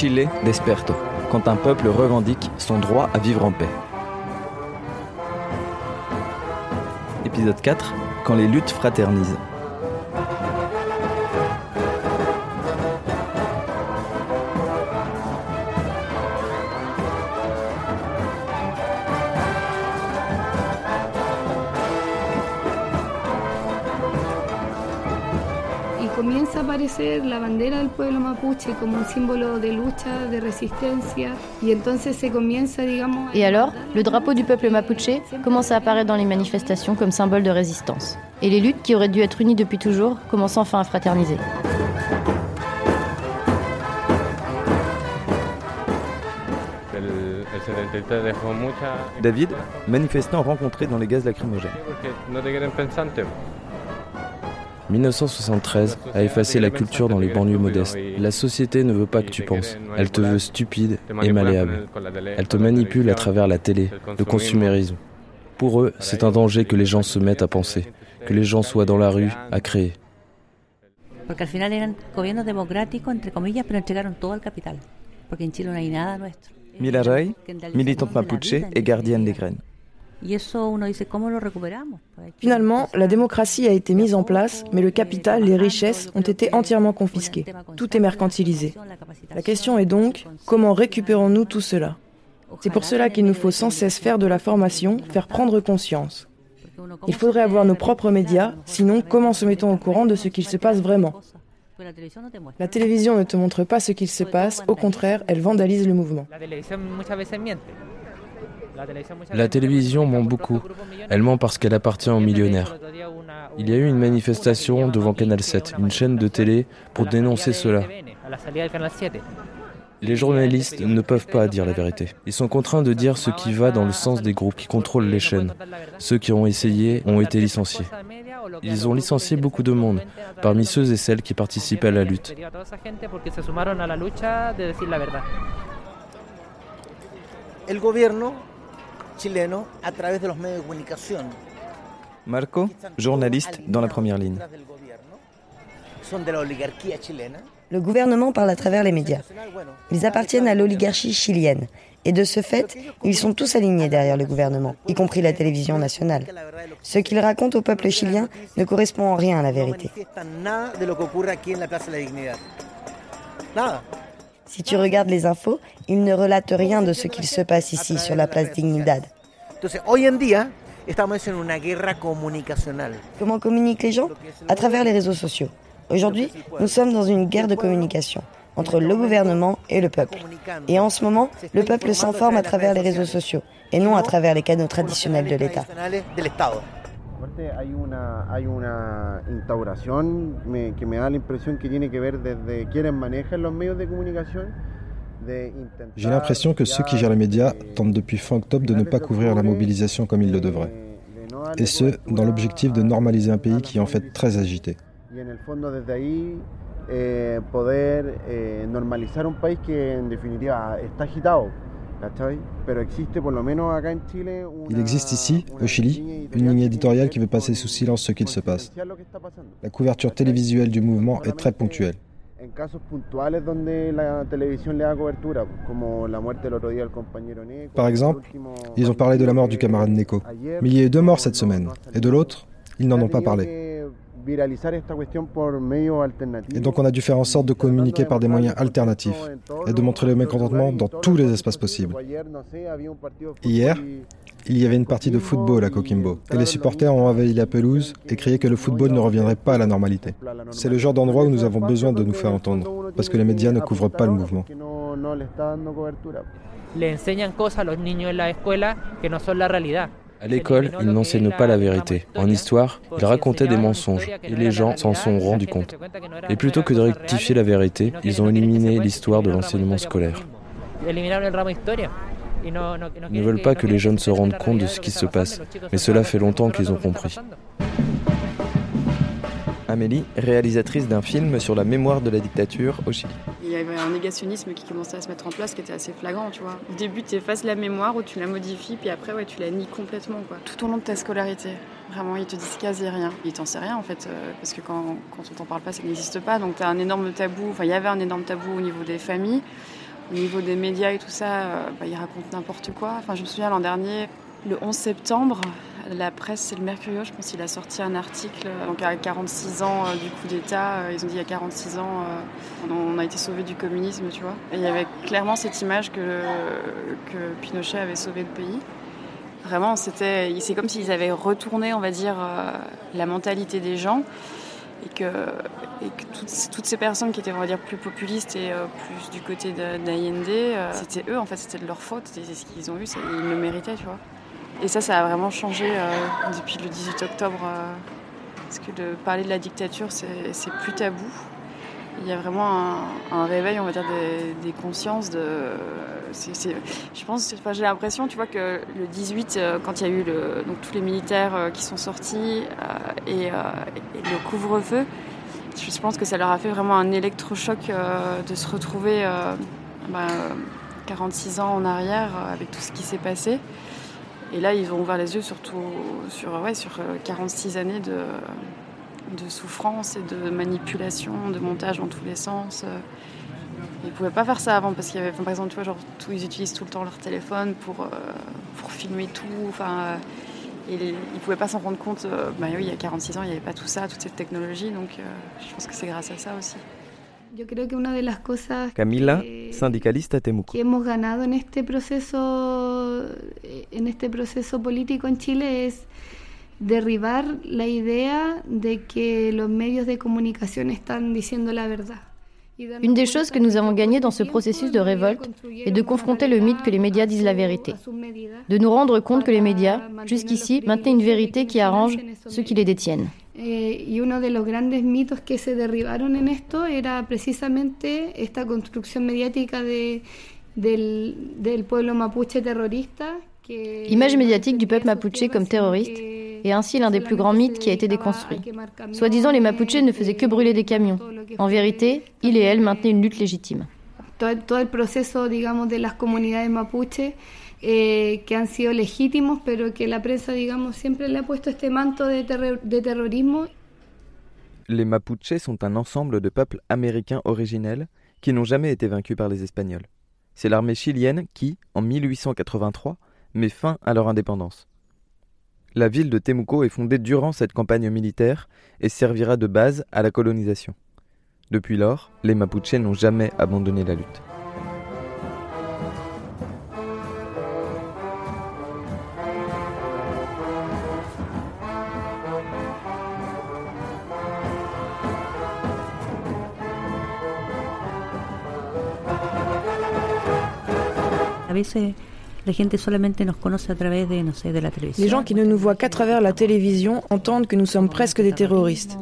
Chile desperto, quand un peuple revendique son droit à vivre en paix. Épisode 4, quand les luttes fraternisent. Aparecer la bandera del pueblo mapuche como un símbolo de lucha, de resistencia, y entonces se comienza, digamos. Et alors, le drapeau du peuple mapuche commence à apparaître dans les manifestations comme symbole de résistance. Et les luttes qui auraient dû être unies depuis toujours commencent enfin à fraterniser. David, manifestant rencontré dans les gaz lacrymogènes. 1973 a effacé la culture dans les banlieues modestes. La société ne veut pas que tu penses. Elle te veut stupide et malléable. Elle te manipule à travers la télé, le consumérisme. Pour eux, c'est un danger que les gens se mettent à penser, que les gens soient dans la rue à créer. Porque al final eran gobiernos democráticos, entre comillas, pero entregaron todo al capital. Porque en Chile no hay nada nuestro. Mila militante mapuche et gardienne des graines. Finalement, la démocratie a été mise en place, mais le capital, les richesses ont été entièrement confisquées. Tout est mercantilisé. La question est donc, comment récupérons-nous tout cela? C'est pour cela qu'il nous faut sans cesse faire de la formation, faire prendre conscience. Il faudrait avoir nos propres médias, sinon comment se mettons au courant de ce qu'il se passe vraiment? La télévision ne te montre pas ce qu'il se passe, au contraire, elle vandalise le mouvement. La télévision ment beaucoup. Elle ment parce qu'elle appartient aux millionnaires. Il y a eu une manifestation devant Canal 7, une chaîne de télé, pour dénoncer cela. Les journalistes ne peuvent pas dire la vérité. Ils sont contraints de dire ce qui va dans le sens des groupes qui contrôlent les chaînes. Ceux qui ont essayé ont été licenciés. Ils ont licencié beaucoup de monde, parmi ceux et celles qui participaient à la lutte. Chileno a través de los medios de comunicación. Marco, journaliste dans la première ligne. Le gouvernement parle à travers les médias. Ils appartiennent à l'oligarchie chilienne. Et de ce fait, ils sont tous alignés derrière le gouvernement, y compris la télévision nationale. Ce qu'ils racontent au peuple chilien ne correspond en rien à la vérité. Si tu regardes les infos, ils ne relatent rien de ce qu'il se passe ici sur la place Dignidad. Comment communiquent les gens? À travers les réseaux sociaux. Aujourd'hui, nous sommes dans une guerre de communication entre le gouvernement et le peuple. Et en ce moment, le peuple s'informe à travers les réseaux sociaux et non à travers les canaux traditionnels de l'État. Hay una, hay una instauración me, que me da la impresión que tiene que ver desde quienes manejan los medios de comunicación. J'ai l'impression que ceux qui gèrent les médias tentent depuis fin octobre de ne pas couvrir la mobilisation comme ils le devraient. Et ce, dans l'objectif de normaliser un pays qui est en fait très agité. Il existe ici, au Chili, une ligne éditoriale qui veut passer sous silence ce qu'il se passe. La couverture télévisuelle du mouvement est très ponctuelle. Par exemple, ils ont parlé de la mort du camarade Neko. Mais il y a eu deux morts cette semaine. Et de l'autre, ils n'en ont pas parlé. Et donc on a dû faire en sorte de communiquer par des moyens alternatifs et de montrer le mécontentement dans tous les espaces possibles. Hier, il y avait une partie de football à Coquimbo et les supporters ont envahi la pelouse et crié que le football ne reviendrait pas à la normalité. C'est le genre d'endroit où nous avons besoin de nous faire entendre parce que les médias ne couvrent pas le mouvement. À l'école, ils n'enseignent pas la vérité. En histoire, ils racontaient des mensonges et les gens s'en sont rendus compte. Et plutôt que de rectifier la vérité, ils ont éliminé l'histoire de l'enseignement scolaire. Ils ne veulent pas que les jeunes se rendent compte de ce qui se passe, mais cela fait longtemps qu'ils ont compris. Amélie, réalisatrice d'un film sur la mémoire de la dictature au Chili. Il y avait un négationnisme qui commençait à se mettre en place qui était assez flagrant, tu vois. Au début, tu effaces la mémoire ou tu la modifies, puis après, ouais, tu la nies complètement, quoi. Tout au long de ta scolarité. Vraiment, ils te disent quasi rien. Ils t'en savent rien, en fait, euh, parce que quand, quand on t'en parle pas, ça n'existe pas. Donc, tu as un énorme tabou. Enfin, il y avait un énorme tabou au niveau des familles. Au niveau des médias et tout ça, bah, ils racontent n'importe quoi. Enfin, je me souviens l'an dernier, le 11 septembre, la presse, c'est le Mercurio, je pense, il a sorti un article. Donc à 46 ans du coup d'État, ils ont dit à 46 ans, on a été sauvé du communisme, tu vois. Il y avait clairement cette image que, Pinochet avait sauvé le pays. Vraiment, c'était, c'est comme s'ils avaient retourné, on va dire, la mentalité des gens et que, et que toutes, ces personnes qui étaient, on va dire, plus populistes et plus du côté d'Allende, c'était eux, en fait, c'était de leur faute, c'était ce qu'ils ont eu, ils le méritaient, tu vois. Et ça, ça a vraiment changé depuis le 18 octobre, parce que de parler de la dictature, c'est plus tabou. Il y a vraiment un, réveil, on va dire, des, consciences. Je pense, j'ai l'impression, tu vois, que le 18, quand il y a eu donc, tous les militaires qui sont sortis et, le couvre-feu, je pense que ça leur a fait vraiment un électrochoc de se retrouver 46 bah, ans en arrière avec tout ce qui s'est passé. Et là, ils ont ouvert les yeux surtout sur, ouais, sur 46 années de, de souffrance et de manipulation, de montage dans tous les sens. Ils ne pouvaient pas faire ça avant parce qu'il y avait, par exemple, tu vois, genre, ils utilisent tout le temps leur téléphone pour, euh, pour filmer tout. Enfin, et ils ne pouvaient pas s'en rendre compte. Euh, bah oui, il y a 46 ans, il n'y avait pas tout ça, toute cette technologie. Donc, euh, je pense que c'est grâce à ça aussi. Yo creo que una de las cosas Camila, Temuco. que hemos ganado en este proceso en este proceso político en Chile es derribar la idea de que los medios de comunicación están diciendo la verdad. Une des choses que nous avons gagnées dans ce processus de révolte est de confronter le mythe que les médias disent la vérité. De nous rendre compte que les médias, jusqu'ici, maintenaient une vérité qui arrange ceux qui les détiennent. Eh, y uno de los grandes mitos que se derribaron en esto era precisamente esta construcción mediática de, del, del pueblo mapuche terrorista. L'image médiatique du peuple mapuche comme terroriste est ainsi l'un des plus grands mythes qui a été déconstruit. Soi-disant, les Mapuches ne faisaient que brûler des camions. En vérité, ils et elles maintenaient une lutte légitime. Todo el proceso, digamos, de las comunidades mapuche eh, que han sido legítimos, pero que la prensa, digamos, siempre le ha puesto este manto de, de terrorismo. Les Mapuches sont un ensemble de peuples américains originels qui n'ont jamais été vaincus par les Espagnols. C'est l'armée chilienne qui, en 1883, met fin à leur indépendance. La ville de Temuco est fondée durant cette campagne militaire et servira de base à la colonisation. Depuis lors, les Mapuches n'ont jamais abandonné la lutte. Les gens qui ne nous voient qu'à travers la télévision entendent que nous sommes presque des terroristes.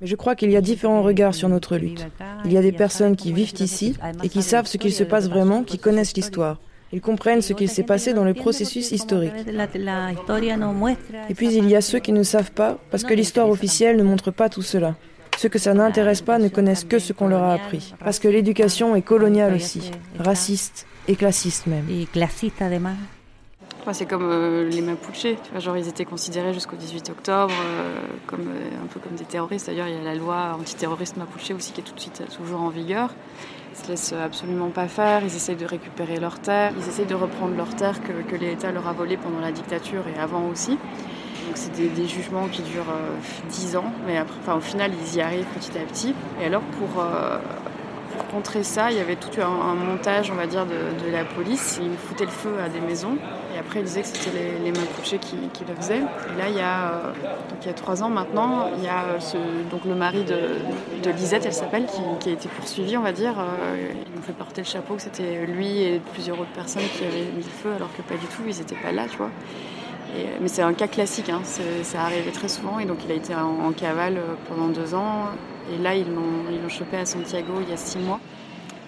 Mais je crois qu'il y a différents regards sur notre lutte. Il y a des personnes qui vivent ici et qui savent ce qu'il se passe vraiment, qui connaissent l'histoire. Ils comprennent ce qu'il s'est passé dans le processus historique. Et puis il y a ceux qui ne savent pas parce que l'histoire officielle ne montre pas tout cela. Ceux que ça n'intéresse pas ne connaissent que ce qu'on leur a appris. Parce que l'éducation est coloniale aussi, raciste et classiste même. Et classiste además. c'est comme euh, les Mapuches, tu vois, genre ils étaient considérés jusqu'au 18 octobre euh, comme euh, un peu comme des terroristes. D'ailleurs, il y a la loi antiterroriste Mapuche aussi qui est tout de suite toujours en vigueur. Ils se laissent absolument pas faire. Ils essayent de récupérer leurs terres. Ils essayent de reprendre leurs terres que, que l'État leur a volées pendant la dictature et avant aussi. Donc c'est des, jugements qui durent 10 euh, ans, mais au final ils y arrivent petit à petit. Et alors pour, euh, pour contrer ça, il y avait tout un, montage, on va dire, de, la police. Ils foutaient le feu à des maisons. Et après ils disaient que c'était les, les Mapuches qui, le faisaient. Et là il y a, euh, donc, il y a 3 ans maintenant, il y a donc le mari de, Lisette, elle s'appelle, qui, a été poursuivi, on va dire. ils ont fait porter le chapeau que c'était lui et plusieurs autres personnes qui avaient mis le feu alors que pas du tout, ils n'étaient pas là, tu vois mais c'est un cas classique, hein. ça arrivait très souvent et donc il a été en, cavale euh, pendant deux ans et là ils l'ont chopé à Santiago il y a six mois.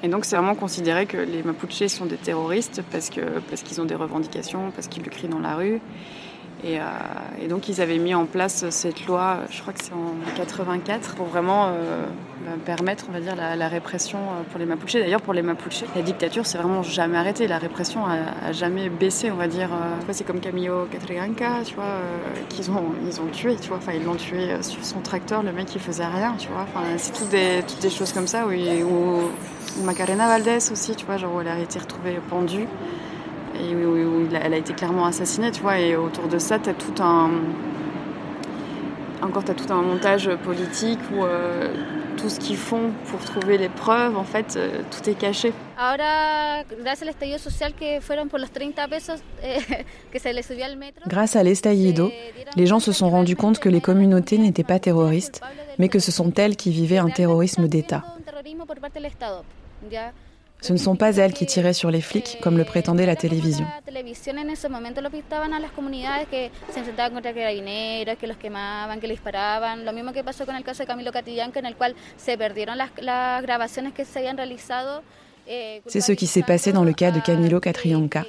Et donc c'est vraiment considéré que les Mapuches sont des terroristes parce qu'ils parce qu'ils ont des revendications, parce qu'ils le crient dans la rue. Et, donc ils avaient mis en place cette loi, je crois que c'est en 84, pour vraiment bah, permettre, on va dire, la, répression pour les Mapuches. D'ailleurs, pour les Mapuches, la dictature s'est vraiment jamais arrêtée. La répression a, jamais baissé, on va dire. C'est comme Camillo Catriganca, tu vois, qu'ils ont, ils ont tué, tu vois. Enfin, ils l'ont tué sur son tracteur, le mec, il faisait rien, tu vois. Enfin, c'est toutes des, choses comme ça où, Macarena Valdés aussi, tu vois, genre où elle a été retrouvée pendue et où, elle a été clairement assassinée, tu vois. Et autour de ça, tu as tout un. Encore, tu as tout un montage politique où euh, tout ce qu'ils font pour trouver les preuves, en fait, euh, tout est caché. Grâce à l'estallido, les gens se sont rendus compte que les communautés n'étaient pas terroristes, mais que ce sont elles qui vivaient un terrorisme d'État. Ce ne sont pas elles qui tiraient sur les flics, comme le prétendait la télévision. C'est ce qui s'est passé dans le cas de Camilo Catrianca,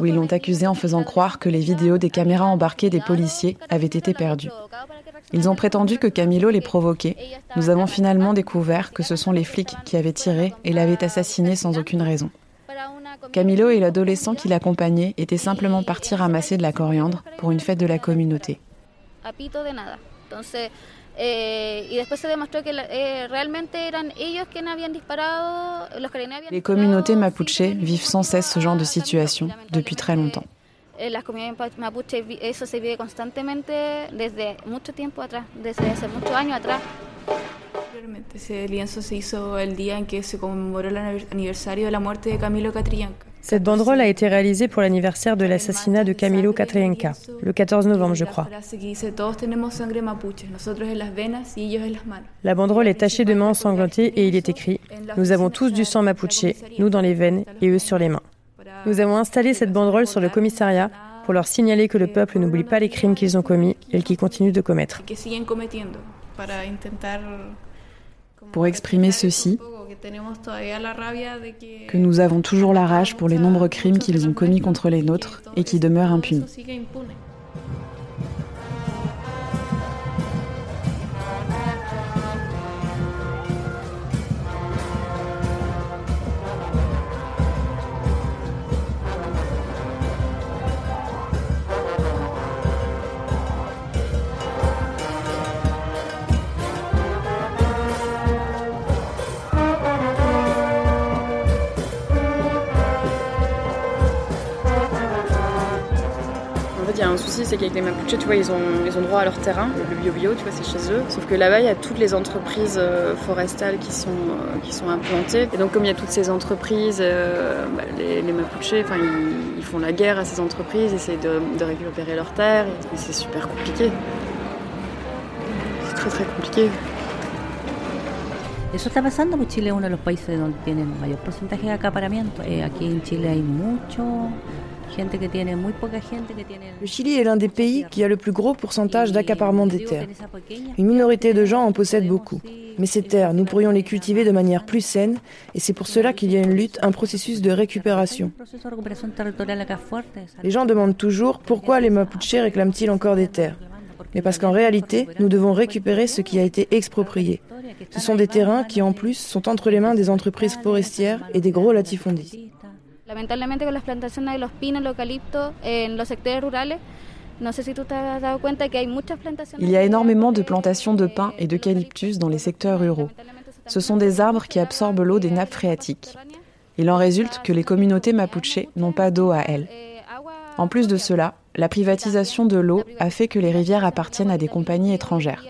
où ils l'ont accusé en faisant croire que les vidéos des caméras embarquées des policiers avaient été perdues. Ils ont prétendu que Camilo les provoquait. Nous avons finalement découvert que ce sont les flics qui avaient tiré et l'avaient assassiné sans aucune raison. Camilo et l'adolescent qui l'accompagnait étaient simplement partis ramasser de la coriandre pour une fête de la communauté. Les communautés mapuche vivent sans cesse ce genre de situation depuis très longtemps. En las comunidades mapuche eso se vive constantemente desde mucho tiempo atrás, desde hace muchos años atrás. Ese lienzo se hizo el día en que se conmemoró el aniversario de la muerte de Camilo Catrillanca. Cette banderole a été réalisée pour l'anniversaire de l'assassinat de Camilo Catrillanca, le 14 novembre, je crois. La banderole est tachée de mains ensanglantées et il est écrit Nous avons tous du sang mapuche, nous dans les veines et eux sur les mains. Nous avons installé cette banderole sur le commissariat pour leur signaler que le peuple n'oublie pas les crimes qu'ils ont commis et qu'ils continuent de commettre. Pour exprimer ceci, que nous avons toujours la rage pour les nombreux crimes qu'ils ont commis contre les nôtres et qui demeurent impunis. Il y a un souci, c'est qu'avec les Mapuches, tu vois, ils ont, droit à leur terrain, le bio-bio, tu vois, c'est chez eux. Sauf que là-bas, il y a toutes les entreprises euh, forestales qui sont, euh, qui sont implantées. Et donc, comme il y a toutes ces entreprises, euh, bah, les, les Mapuches, enfin, ils, font la guerre à ces entreprises, essayent de, récupérer leurs terres. Et c'est super compliqué. C'est très très compliqué. Eso está pasando porque Chile es uno de los países donde tiene el mayor porcentaje de acaparamiento. Eh, aquí en Chile hay mucho le Chili est l'un des pays qui a le plus gros pourcentage d'accaparement des terres. Une minorité de gens en possèdent beaucoup. Mais ces terres, nous pourrions les cultiver de manière plus saine et c'est pour cela qu'il y a une lutte, un processus de récupération. Les gens demandent toujours pourquoi les Mapuches réclament-ils encore des terres? mais parce qu'en réalité, nous devons récupérer ce qui a été exproprié. Ce sont des terrains qui, en plus, sont entre les mains des entreprises forestières et des gros latifondistes. Lamentablemente con las plantaciones de los pinos, el eucalipto en los sectores rurales. Il y a énormément de plantations de pins et d'eucalyptus dans les secteurs ruraux. Ce sont des arbres qui absorbent l'eau des nappes phréatiques. Il en résulte que les communautés mapuches n'ont pas d'eau à elles. En plus de cela, la privatisation de l'eau a fait que les rivières appartiennent à des compagnies étrangères.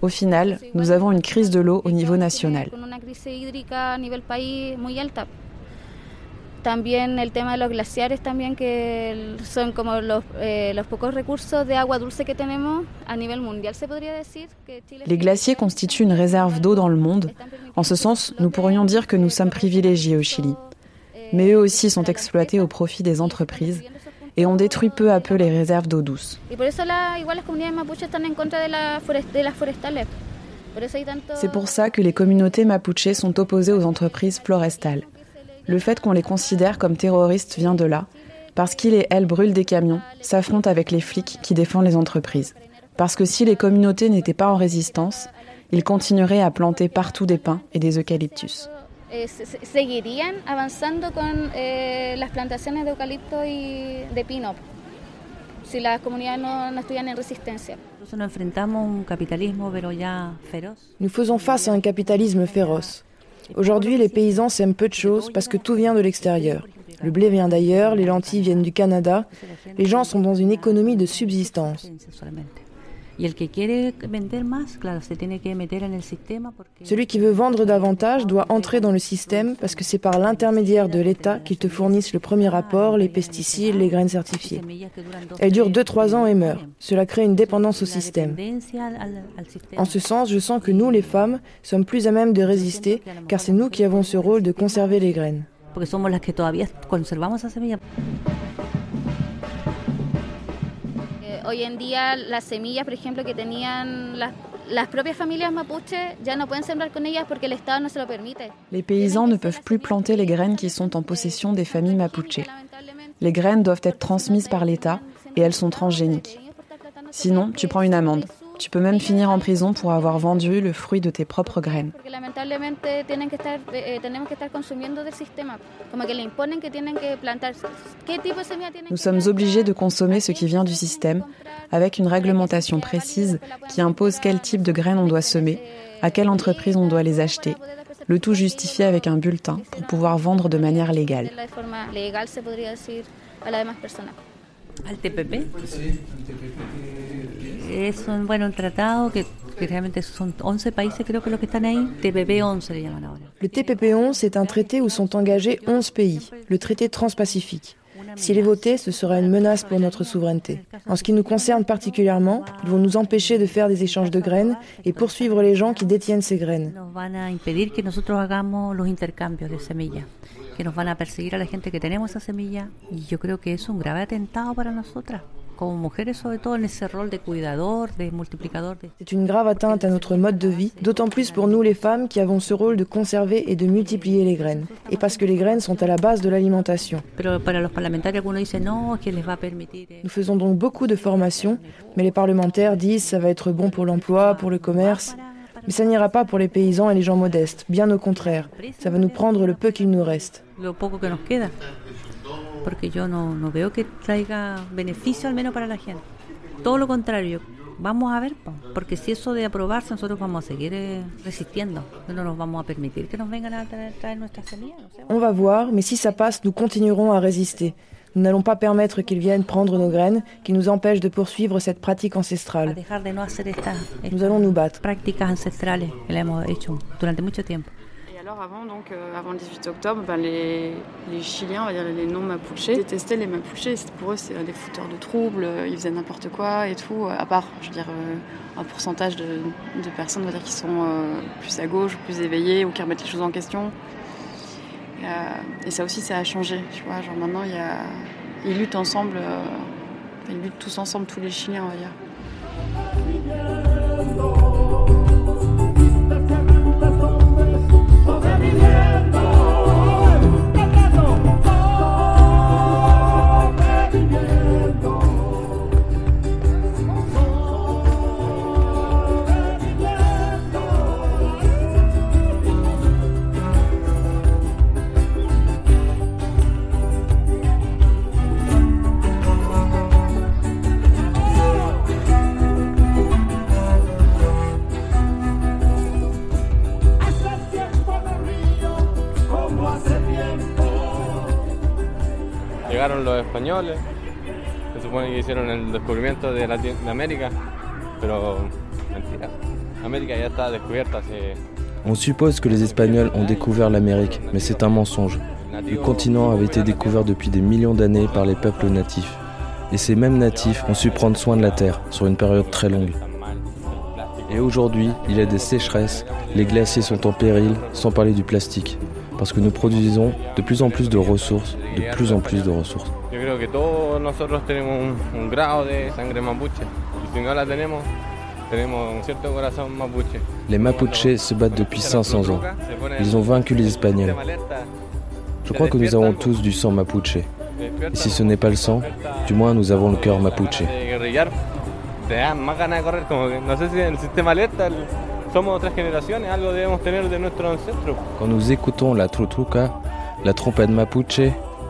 Au final, nous avons une crise de l'eau au niveau national. También el tema de los glaciares también que son como los, eh, los pocos recursos de agua dulce que tenemos a nivel mundial se podría decir que Chile Les glaciers constituent une réserve d'eau dans le monde. En ce sens, nous pourrions dire que nous sommes privilégiés au Chili. Mais eux aussi sont exploités au profit des entreprises et on détruit peu à peu les réserves d'eau douce. C'est pour ça que les communautés mapuches sont opposées aux entreprises florestales. Le fait qu'on les considère comme terroristes vient de là, Parce qu'il et elle brûlent des camions, s'affrontent avec les flics qui défendent les entreprises. Parce que si les communautés n'étaient pas en résistance, ils continueraient à planter partout des pins et des eucalyptus. Eh, seguirían avanzando con eh, las plantaciones de eucalipto y de pino si las comunidades no, no estuvieran en resistencia. Nous faisons face à un capitalisme féroce. Aujourd'hui, les paysans s'aiment peu de choses parce que tout vient de l'extérieur. Le blé vient d'ailleurs, les lentilles viennent du Canada. Les gens sont dans une économie de subsistance. Celui qui veut vendre davantage doit entrer dans le système parce que c'est par l'intermédiaire de l'État qu'ils te fournissent le premier apport, les pesticides, les graines certifiées. Elle dure 2-3 ans et meurt. Cela crée une dépendance au système. En ce sens, je sens que nous, les femmes, sommes plus à même de résister car c'est nous qui avons ce rôle de conserver les graines. Hoy en día las semillas, por ejemplo, que tenían las, las propias familias mapuche, ya no pueden sembrar con ellas porque el Estado no se lo permite. Les paysans ne peuvent plus planter les graines qui sont en possession des familles mapuche. Les graines doivent être transmises par l'État et elles sont transgéniques. Sinon, tu prends une amende. Tu peux même finir en prison pour avoir vendu le fruit de tes propres graines. Nous sommes obligés de consommer ce qui vient du système avec une réglementation précise qui impose quel type de graines on doit semer, à quelle entreprise on doit les acheter, le tout justifié avec un bulletin pour pouvoir vendre de manière légale. TPP es un, bueno, un tratado que, que realmente son 11 países creo que los que están ahí, TPP 11 le llaman ahora. Le TPP 11 est un traité où sont engagés 11 pays, le traité transpacifique. S'il est voté, ce sera une menace pour notre souveraineté. En ce qui nous concerne particulièrement, ils vont nous empêcher de faire des échanges de graines et poursuivre les gens qui détiennent ces graines. Que nos van a perseguir a la gente que tenemos esa semilla y yo creo que es un grave atentado para nosotras. C'est une grave atteinte à notre mode de vie, d'autant plus pour nous les femmes qui avons ce rôle de conserver et de multiplier les graines, et parce que les graines sont à la base de l'alimentation. Nous faisons donc beaucoup de formations, mais les parlementaires disent ça va être bon pour l'emploi, pour le commerce. Mais ça n'ira pas pour les paysans et les gens modestes, bien au contraire. Ça va nous prendre le peu qu'il nous reste. Porque yo no, no veo que traiga beneficio al menos para la gente. Todo lo contrario, vamos a ver, porque si eso de aprobarse, nosotros vamos a seguir resistiendo. No nos vamos a permitir que nos vengan a traer, traer nuestras semillas. No sé. On va voir, mais si ça passe, nous continuerons à résister. Nous n'allons pas permettre qu'ils viennent prendre nos graines, qui nous empêchent de poursuivre cette pratique ancestrale. Nous allons nous battre. Prácticas ancestrales que le hemos hecho durante mucho tiempo alors avant, donc, euh, avant le 18 octobre, ben, les, Chiliens, on va dire les non-mapuchés, détestaient les mapuchés. Pour eux, c'est des fouteurs de troubles, ils faisaient n'importe quoi et tout. À part, je veux dire, euh, un pourcentage de, personnes, on va dire, qui sont euh, plus à gauche, plus éveillées ou qui remettent les choses en question. Et, ça aussi, ça a changé. Tu vois, genre maintenant, ils luttent ensemble, ils luttent tous ensemble, tous les Chiliens, on va dire. On suppose que les Espagnols ont découvert l'Amérique, mais c'est un mensonge. Le continent avait été découvert depuis des millions d'années par les peuples natifs. Et ces mêmes natifs ont su prendre soin de la terre sur une période très longue. Et aujourd'hui, il y a des sécheresses, les glaciers sont en péril, sans parler du plastique, parce que nous produisons de plus en plus de ressources, de plus en plus de ressources. Les Mapuches se battent depuis 500 ans. Ils ont vaincu les Espagnols. Je crois que nous avons tous du sang Mapuche. si ce n'est pas le sang, du moins nous avons le cœur mapuche. Quand nous écoutons la trutruca, la trompette mapuche,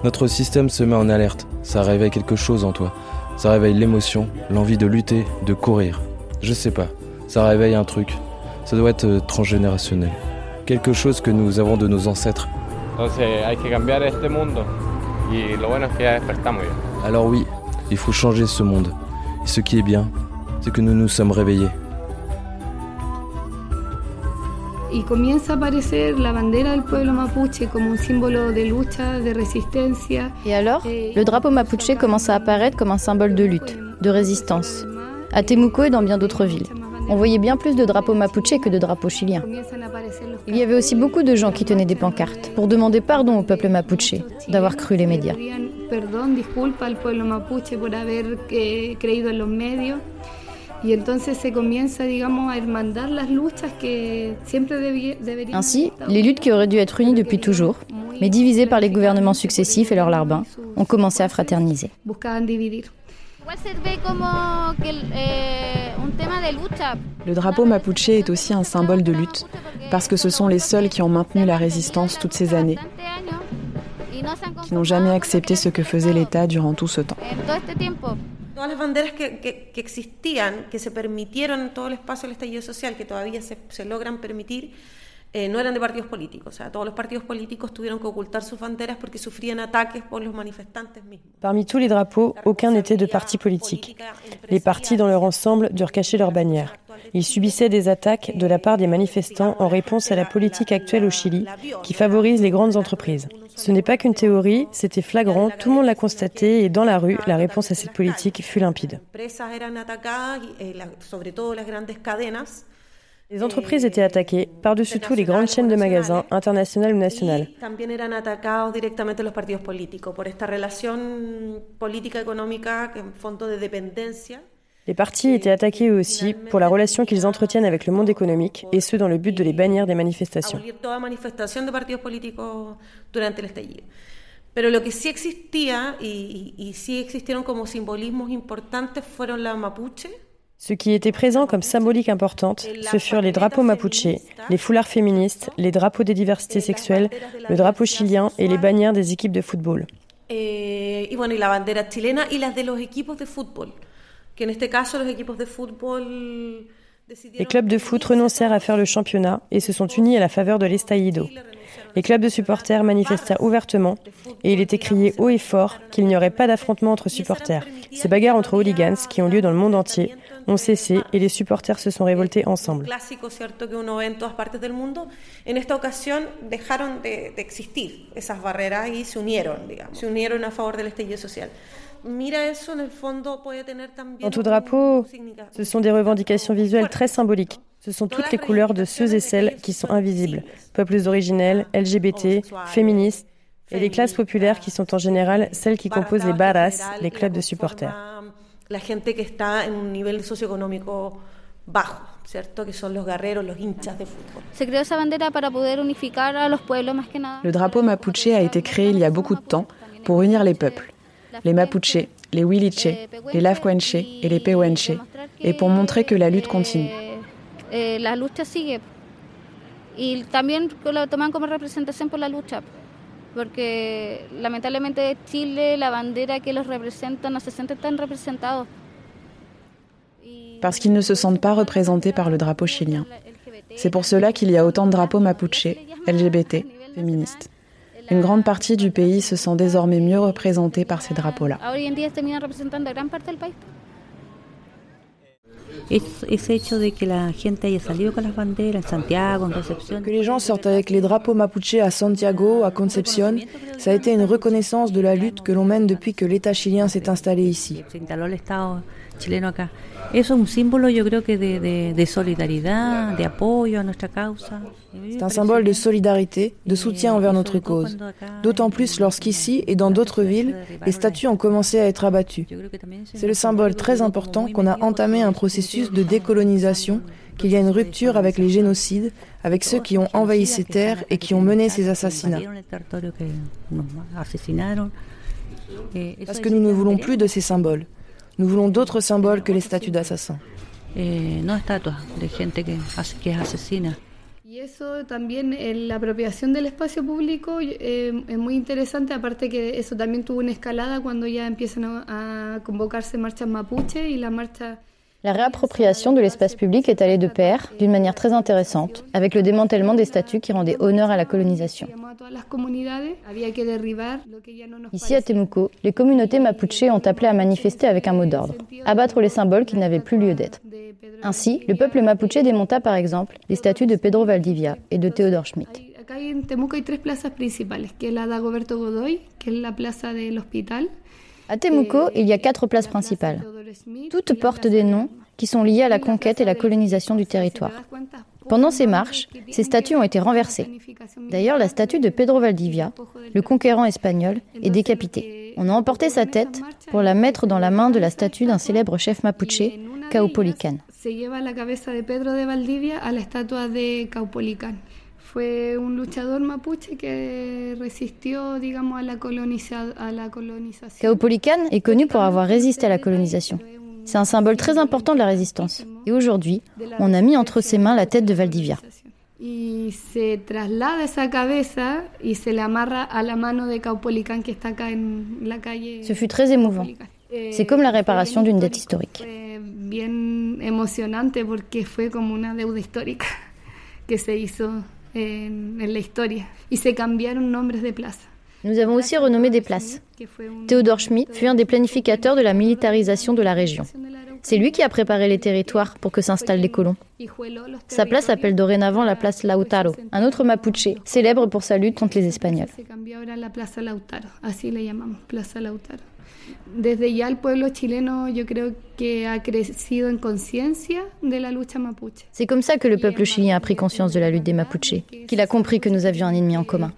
notre système se met en alerte. Ça réveille quelque chose en toi. Ça réveille l'émotion, l'envie de lutter, de courir. Je sais pas. Ça réveille un truc. Ça doit être euh, transgénérationnel. Quelque chose que nous avons de nos ancêtres. Alors oui, il faut changer ce monde. Et ce qui est bien, c'est que nous nous sommes réveillés. Y comienza a aparecer la bandera del pueblo mapuche como un símbolo de lucha, de resistencia. Et alors, eh, le drapeau mapuche commence à apparaître comme un symbole de lutte, de résistance. À Temuco et dans bien d'autres villes. On voyait bien plus de drapeaux mapuche que de drapeaux chiliens. Il y avait aussi beaucoup de gens qui tenaient des pancartes pour demander pardon au peuple mapuche d'avoir cru les médias. Ainsi, les luttes qui auraient dû être unies depuis toujours, mais divisées par les gouvernements successifs et leurs larbins, ont commencé à fraterniser. Le drapeau mapuche est aussi un symbole de lutte, parce que ce sont les seuls qui ont maintenu la résistance toutes ces années, qui n'ont jamais accepté ce que faisait l'État durant tout ce temps. Todas las banderas que, que, que, existían, que se permitieron en todo el espacio del estallido social, que todavía se, se logran permitir, eh, no eran de partidos políticos. O sea, todos los partidos políticos tuvieron que ocultar sus banderas porque sufrían ataques por los manifestantes mismos. Parmi tous les drapeaux, aucun n'était de parti politique. Les partis dans leur ensemble durent cacher leurs bannières. Ils subissaient des attaques de la part des manifestants en réponse à la politique actuelle au Chili, qui favorise les grandes entreprises. Ce n'est pas qu'une théorie, c'était flagrant, tout le monde l'a constaté et dans la rue, la réponse à cette politique fut limpide. Les entreprises étaient attaquées, par-dessus tout les grandes chaînes de magasins, internationales ou nationales. Les partis étaient attaqués eux aussi pour la relation qu'ils entretiennent avec le monde économique, et ce dans le but de les bannir des manifestations. Pero lo que sí existía y, y, sí existieron como simbolismos importantes fueron la mapuche. Ce qui était présent comme symbolique importante, ce furent les drapeaux mapuche, les foulards féministes, les drapeaux des diversités sexuelles, le drapeau chilien et les bannières des équipes de football. Eh, y bueno, y la bandera chilena y las de los equipos de fútbol. Les clubs de foot renoncèrent à faire le championnat et se sont unis à la faveur de l'Estaïdo. Les clubs de supporters manifestèrent ouvertement et il était crié haut et fort qu'il n'y aurait pas d'affrontement entre supporters. Ces bagarres entre hooligans qui ont lieu dans le monde entier ont cessé et les supporters se sont révoltés ensemble. Dans tout drapeau, ce sont des revendications visuelles très symboliques. Ce sont toutes les couleurs de ceux et celles qui sont invisibles. Peuples originels, LGBT, féministes et les classes populaires qui sont en général celles qui composent les barras, les clubs de supporters. La gente que está en un nivel socioeconómico bajo, ¿cierto? Que son los guerreros, los hinchas de fútbol. Se creó esa bandera para poder unificar a los pueblos más que nada. Le drapeau mapuche a été créé il y a beaucoup de temps pour unir les peuples les Mapuche, les Huiliche, les Lafquenche et les Pehuenche, et pour montrer que la lutte continue. Eh, la lucha sigue. Y también lo toman como representación por la lucha. Porque lamentablemente Chile, la bandera que los representa, no se sienten tan representados. Parce qu'ils ne se sentent pas représentés par le drapeau chilien. C'est pour cela qu'il y a autant de drapeaux mapuche, LGBT, féministes. Une grande partie du pays se sent désormais mieux représentée par ces drapeaux-là. Que les gens sortent avec les drapeaux mapuche à Santiago, à Concepción, ça a été une reconnaissance de la lutte que l'on mène depuis que l'État chilien s'est installé ici. Es un símbolo, yo creo que de, de, de solidaridad, de apoyo a nuestra causa. C'est un symbole de solidarité, de soutien envers notre cause. D'autant plus lorsqu'ici et dans d'autres villes, les statues ont commencé à être abattues. C'est le symbole très important qu'on a entamé un processus de décolonisation, qu'il y a une rupture avec les génocides, avec ceux qui ont envahi ces terres et qui ont mené ces assassinats. Parce que nous ne voulons plus de ces symboles. Nous voulons d'autres symboles que les statues d'assassins. Eh, no estatuas de gente que, que es asesina. Y eso también, la apropiación del espacio público eh, es muy interesante, aparte que eso también tuvo una escalada cuando ya empiezan a, a convocarse marchas mapuche y la marcha La réappropriation de l'espace public est allée de pair d'une manière très intéressante, avec le démantèlement des statuts qui rendaient honneur à la colonisation. Ici à Temuco, les communautés mapuche ont appelé à manifester avec un mot d'ordre, abattre les symboles qui n'avaient plus lieu d'être. Ainsi, le peuple mapuche démonta par exemple les statues de Pedro Valdivia et de Theodore Schmidt. À Temuco, il y a quatre places principales. Toutes portent des noms qui sont liés à la conquête et la colonisation du territoire. Pendant ces marches, ces statues ont été renversées. D'ailleurs, la statue de Pedro Valdivia, le conquérant espagnol, est décapitée. On a emporté sa tête pour la mettre dans la main de la statue d'un célèbre chef mapuche, Caupolicán. Fue un luchador mapuche que resistió, digamos, a la, coloniza a la colonización. Caupolicán est connu pour avoir résisté à la colonisation. C'est un symbole très important de la résistance. Et aujourd'hui, on a mis entre ses mains la tête de Valdivia. Y se traslada esa cabeza y se le amarra a la mano de Caupolicán que está acá en la calle. Ce fut très émouvant. C'est comme la réparation d'une dette historique. Bien emocionante porque fue como una deuda histórica que se hizo en, en la historia y se cambiaron nombres de plaza. Nous avons aussi renommé des places. Théodore Schmidt fut un des planificateurs de la militarisation de la région. C'est lui qui a préparé les territoires pour que s'installent les colons. Sa place s'appelle dorénavant la place Lautaro, un autre Mapuche, célèbre pour sa lutte contre les Espagnols. Desde ya el pueblo chileno, yo creo que ha crecido en conciencia de la lucha mapuche. C'est comme ça que le peuple chilien a pris conscience de la lutte des Mapuches, qu'il a compris que nous avions un ennemi en commun.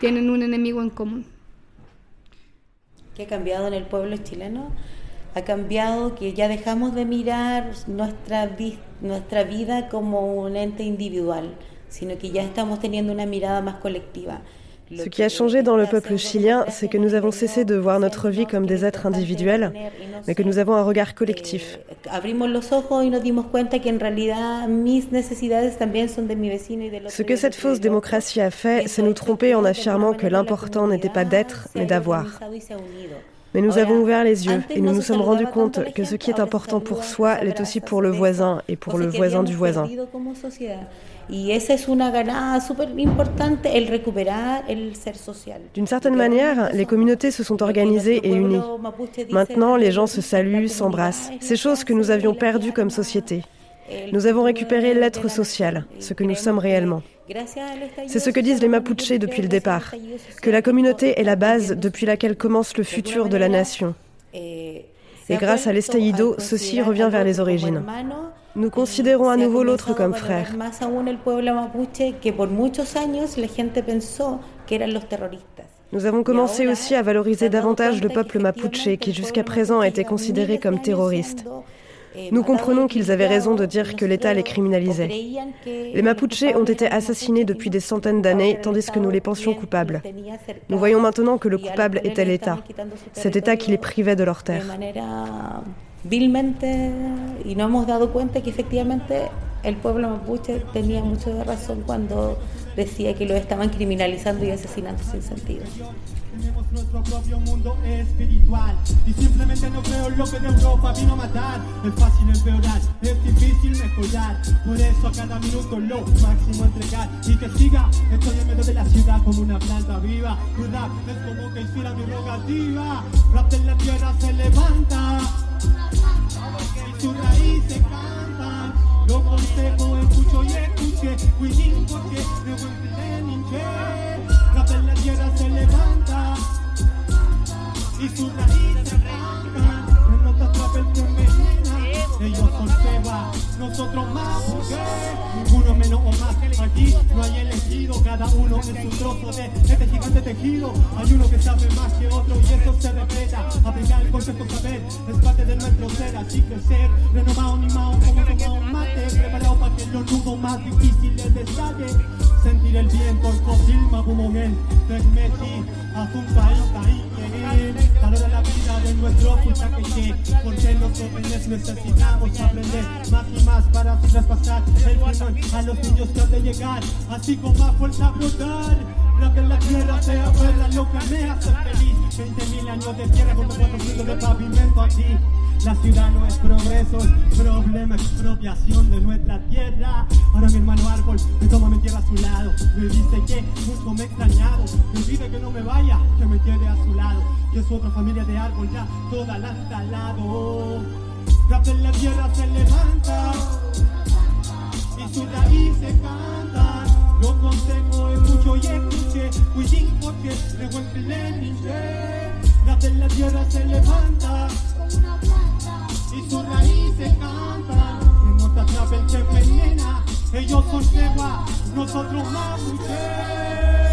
Tienen un enemigo en común. ¿Qué ha cambiado en el pueblo chileno? Ha cambiado que ya dejamos de mirar nuestra, vi nuestra vida como un ente individual, sino que ya estamos teniendo una mirada más colectiva. Ce qui a changé dans le peuple chilien, c'est que nous avons cessé de voir notre vie comme des êtres individuels, mais que nous avons un regard collectif. Ce que cette fausse démocratie a fait, c'est nous tromper en affirmant que l'important n'était pas d'être, mais d'avoir. Mais nous avons ouvert les yeux et nous nous sommes rendus compte que ce qui est important pour soi l'est aussi pour le voisin et pour le voisin du voisin. D'une certaine manière, les communautés se sont organisées et unies. Maintenant, les gens se saluent, s'embrassent. Ces choses que nous avions perdues comme société. Nous avons récupéré l'être social, ce que nous sommes réellement. C'est ce que disent les Mapuches depuis le départ, que la communauté est la base depuis laquelle commence le futur de la nation. Et grâce à l'estallido, ceci revient vers les origines. Nous considérons à nouveau l'autre comme frère. Nous avons commencé aussi à valoriser davantage le peuple mapuche qui jusqu'à présent a été considéré comme terroriste. Nous comprenons qu'ils avaient raison de dire que l'État les criminalisait. Les Mapuches ont été assassinés depuis des centaines d'années, tandis que nous les pensions coupables. Nous voyons maintenant que le coupable était l'État, cet État qui les privait de leurs terres. El pueblo mapuche tenía mucho de razón cuando decía que lo estaban criminalizando y asesinando sin sentido. Tenemos nuestro propio mundo espiritual y simplemente no creo lo que de Europa vino a matar. Es fácil empeorar, es difícil mejorar. Por eso a cada minuto lo máximo entregar y que siga. Estoy en medio de la ciudad como una planta viva. Tu rap es como que inspira mi rogativa. Rap en la tierra se levanta cada uno es un trozo de este gigante tejido. Hay uno que sabe más que otro y eso se respeta. Aplicar el concepto saber es parte de nuestro ser, así crecer. Renovado, animado, como tomado un mate. Preparado para que los nudos más difíciles destalle. Sentir el viento, el fósil, mabumogen es nuestro puntaje que porque los jóvenes necesitamos aprender más y más para traspasar el balón a los niños que han de llegar así con más fuerza brotar lo que la tierra sea buena, lo que me hace feliz. 20.000 años de tierra con cuatro siglos de pavimento aquí. La ciudad no es progreso, es problema, expropiación de nuestra tierra. Ahora mi hermano árbol me toma mi tierra a su lado. Me dice que mucho me he extrañado. Me pide que no me vaya, que me quede a su lado. Que es otra familia de árbol ya, toda la talado. en la tierra se levanta y sus raíces cantan. Los consejos escucho y escuché, cuidín porque luego en la tierra se levanta y sus raíces cantan. En nuestra el que venena, ellos son cegua, nosotros mapuche.